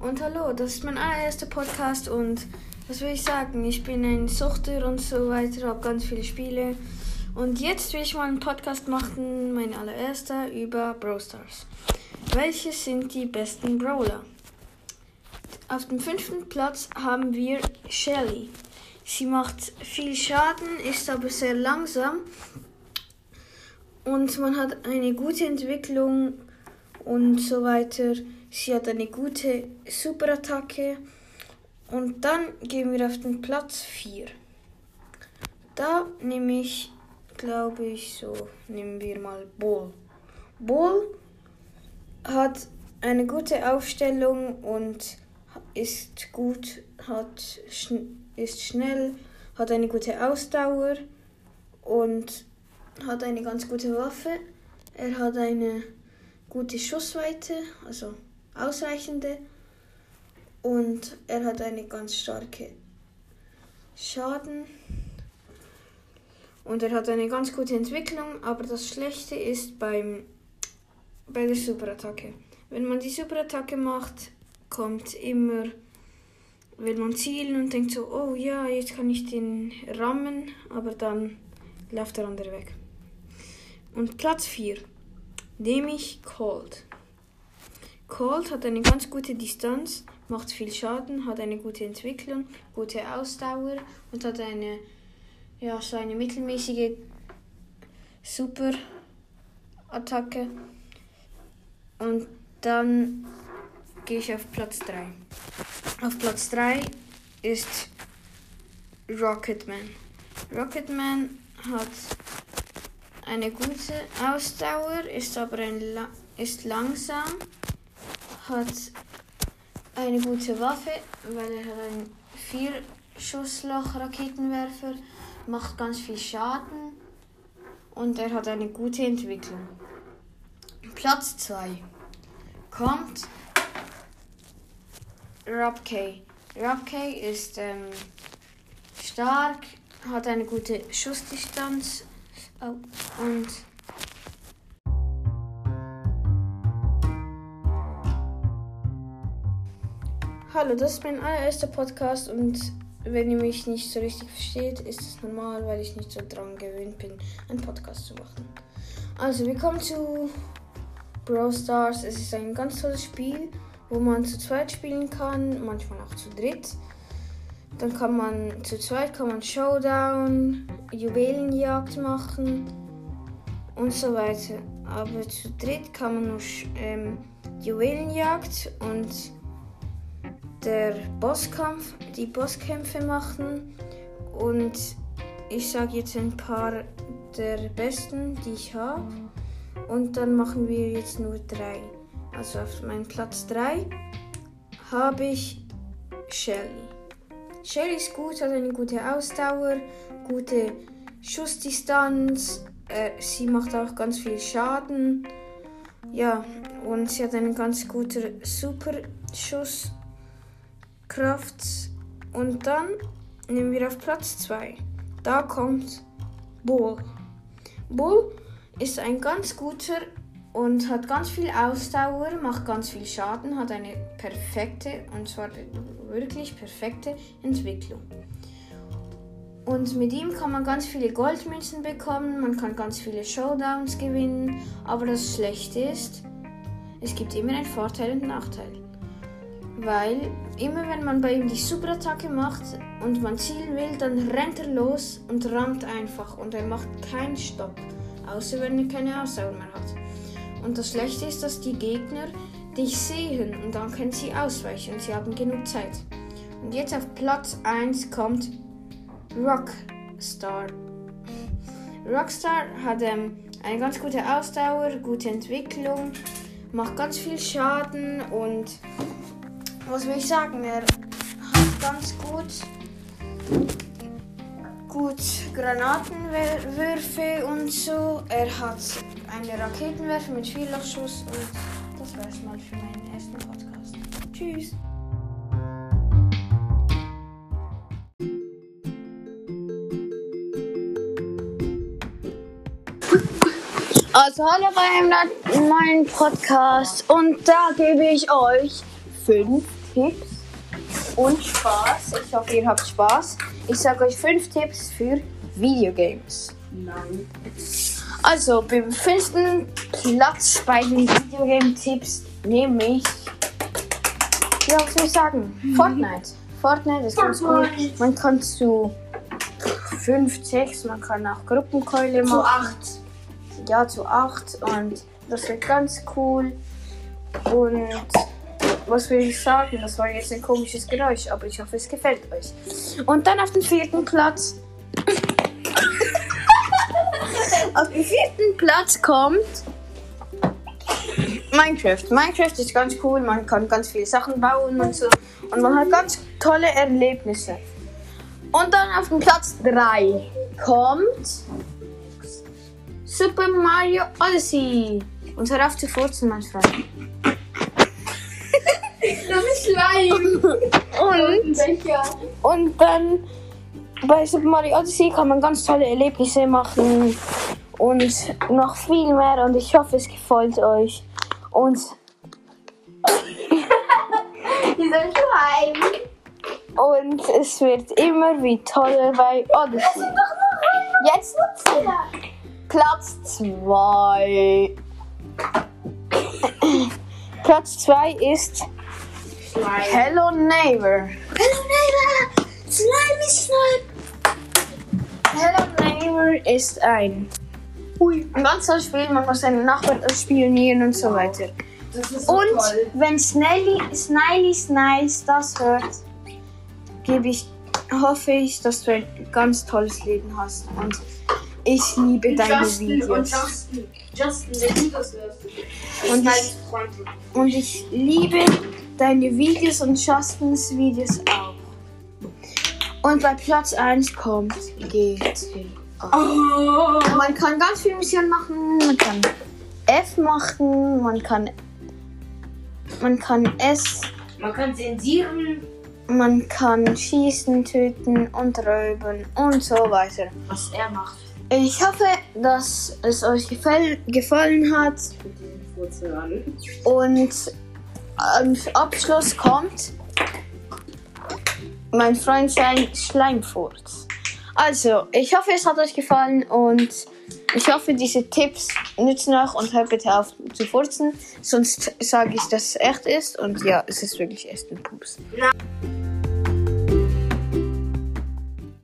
Und hallo, das ist mein allererster Podcast und was will ich sagen? Ich bin ein Suchter und so weiter, habe ganz viele Spiele. Und jetzt will ich mal einen Podcast machen, mein allererster, über Brawl Stars. Welche sind die besten Brawler? Auf dem fünften Platz haben wir Shelly. Sie macht viel Schaden, ist aber sehr langsam und man hat eine gute Entwicklung und so weiter. Sie hat eine gute Superattacke. Und dann gehen wir auf den Platz 4. Da nehme ich, glaube ich, so, nehmen wir mal Bull. Bull hat eine gute Aufstellung und ist gut, hat, ist schnell, hat eine gute Ausdauer und hat eine ganz gute Waffe. Er hat eine gute Schussweite, also ausreichende. Und er hat eine ganz starke Schaden. Und er hat eine ganz gute Entwicklung, aber das Schlechte ist beim, bei der Superattacke. Wenn man die Superattacke macht, kommt immer, will man zielen und denkt so, oh ja, jetzt kann ich den rammen, aber dann läuft der andere weg. Und Platz 4 nehme ich Cold. Cold hat eine ganz gute Distanz, macht viel Schaden, hat eine gute Entwicklung, gute Ausdauer und hat eine, ja, so eine mittelmäßige Super-Attacke. Und dann gehe ich auf Platz 3. Auf Platz 3 ist Rocketman. Rocketman hat eine gute Ausdauer, ist aber ein, ist langsam, hat eine gute Waffe, weil er hat einen Vierschussloch-Raketenwerfer, macht ganz viel Schaden und er hat eine gute Entwicklung. Platz 2 kommt Rob K. Rob K ist ähm, stark, hat eine gute Schussdistanz Oh, und Hallo, das ist mein allererster Podcast und wenn ihr mich nicht so richtig versteht, ist es normal, weil ich nicht so dran gewöhnt bin, einen Podcast zu machen. Also, wir kommen zu Brawl Stars. Es ist ein ganz tolles Spiel, wo man zu zweit spielen kann, manchmal auch zu dritt. Dann kann man zu zweit kann man Showdown, Juwelenjagd machen und so weiter. Aber zu dritt kann man nur ähm, Juwelenjagd und der Bosskampf, die Bosskämpfe machen. Und ich sage jetzt ein paar der besten, die ich habe. Und dann machen wir jetzt nur drei. Also auf meinem Platz 3 habe ich Shelly. Shelly ist gut, hat eine gute Ausdauer, gute Schussdistanz. Äh, sie macht auch ganz viel Schaden. Ja, und sie hat eine ganz gute Superschusskraft. Und dann nehmen wir auf Platz 2. Da kommt Bull. Bull ist ein ganz guter und hat ganz viel Ausdauer, macht ganz viel Schaden, hat eine perfekte, und zwar wirklich perfekte Entwicklung. Und mit ihm kann man ganz viele Goldmünzen bekommen, man kann ganz viele Showdowns gewinnen, aber das Schlechte ist, es gibt immer einen Vorteil und einen Nachteil. Weil immer wenn man bei ihm die Superattacke macht und man zielen will, dann rennt er los und rammt einfach und er macht keinen Stopp, außer wenn er keine Ausdauer mehr hat. Und das Schlechte ist, dass die Gegner dich sehen und dann können sie ausweichen und sie haben genug Zeit. Und jetzt auf Platz 1 kommt Rockstar. Rockstar hat ähm, eine ganz gute Ausdauer, gute Entwicklung, macht ganz viel Schaden und was will ich sagen, er hat ganz gut gut Granatenwürfe und so. Er hat eine Raketenwerfer mit Vierlochschuss und das war's mal für meinen ersten Podcast. Tschüss. Also hallo bei einem neuen Podcast und da gebe ich euch fünf Tipps und Spaß. Ich hoffe, ihr habt Spaß. Ich sage euch fünf Tipps für Videogames. Nein. Also, beim fünften Platz bei den Videogame-Tipps nehme ich, was soll ich sagen? Fortnite. Fortnite ist ganz cool. Fortnite. Man kann zu 5, 6, man kann auch Gruppenkeule Zu machen. acht. Ja, zu 8 und das wird ganz cool. Und was will ich sagen? Das war jetzt ein komisches Geräusch, aber ich hoffe, es gefällt euch. Und dann auf den vierten Platz. auf den vierten Platz kommt Minecraft. Minecraft ist ganz cool, man kann ganz viele Sachen bauen und so. Und man hat ganz tolle Erlebnisse. Und dann auf den Platz 3 kommt Super Mario Odyssey. Und hör auf zu furzen, mein Freund. Das ist Schleim. Und, und dann bei Super Mario Odyssey kann man ganz tolle Erlebnisse machen. Und noch viel mehr. Und ich hoffe, es gefällt euch. Und Dieser Schleim. Und es wird immer wie toller bei Odyssey. Jetzt Platz 2. Platz 2 ist Schleim. Hello Neighbor. Hello, Neighbor. Slime ist Slime. Hello Neighbor ist ein, ein ganz tolles Spiel. Man muss seinen Nachbarn spionieren und so weiter. So Und toll. wenn Snelly, Sniley Sniles das hört, gebe ich, hoffe ich, dass du ein ganz tolles Leben hast. Und ich liebe deine Justin und Videos. Justin. Justin, wenn du das hörst. Und Und ich-. Und ich liebe deine Videos und Justins Videos auch. Und bei Platz 1 kommt GTA. Oh. Man kann ganz viele Missionen machen. Man kann F machen. Man kann. Man kann S. Man kann zensieren, Man kann schießen, töten und räuben und so weiter. was er macht. Ich hoffe, dass es euch gefallen hat. Und am Abschluss kommt mein Freund sein Schleimfurz. Also, ich hoffe, es hat euch gefallen und ich hoffe, diese Tipps nützen euch und hört bitte auf zu furzen. Sonst sage ich, dass es echt ist und ja, es ist wirklich echt ein Pups.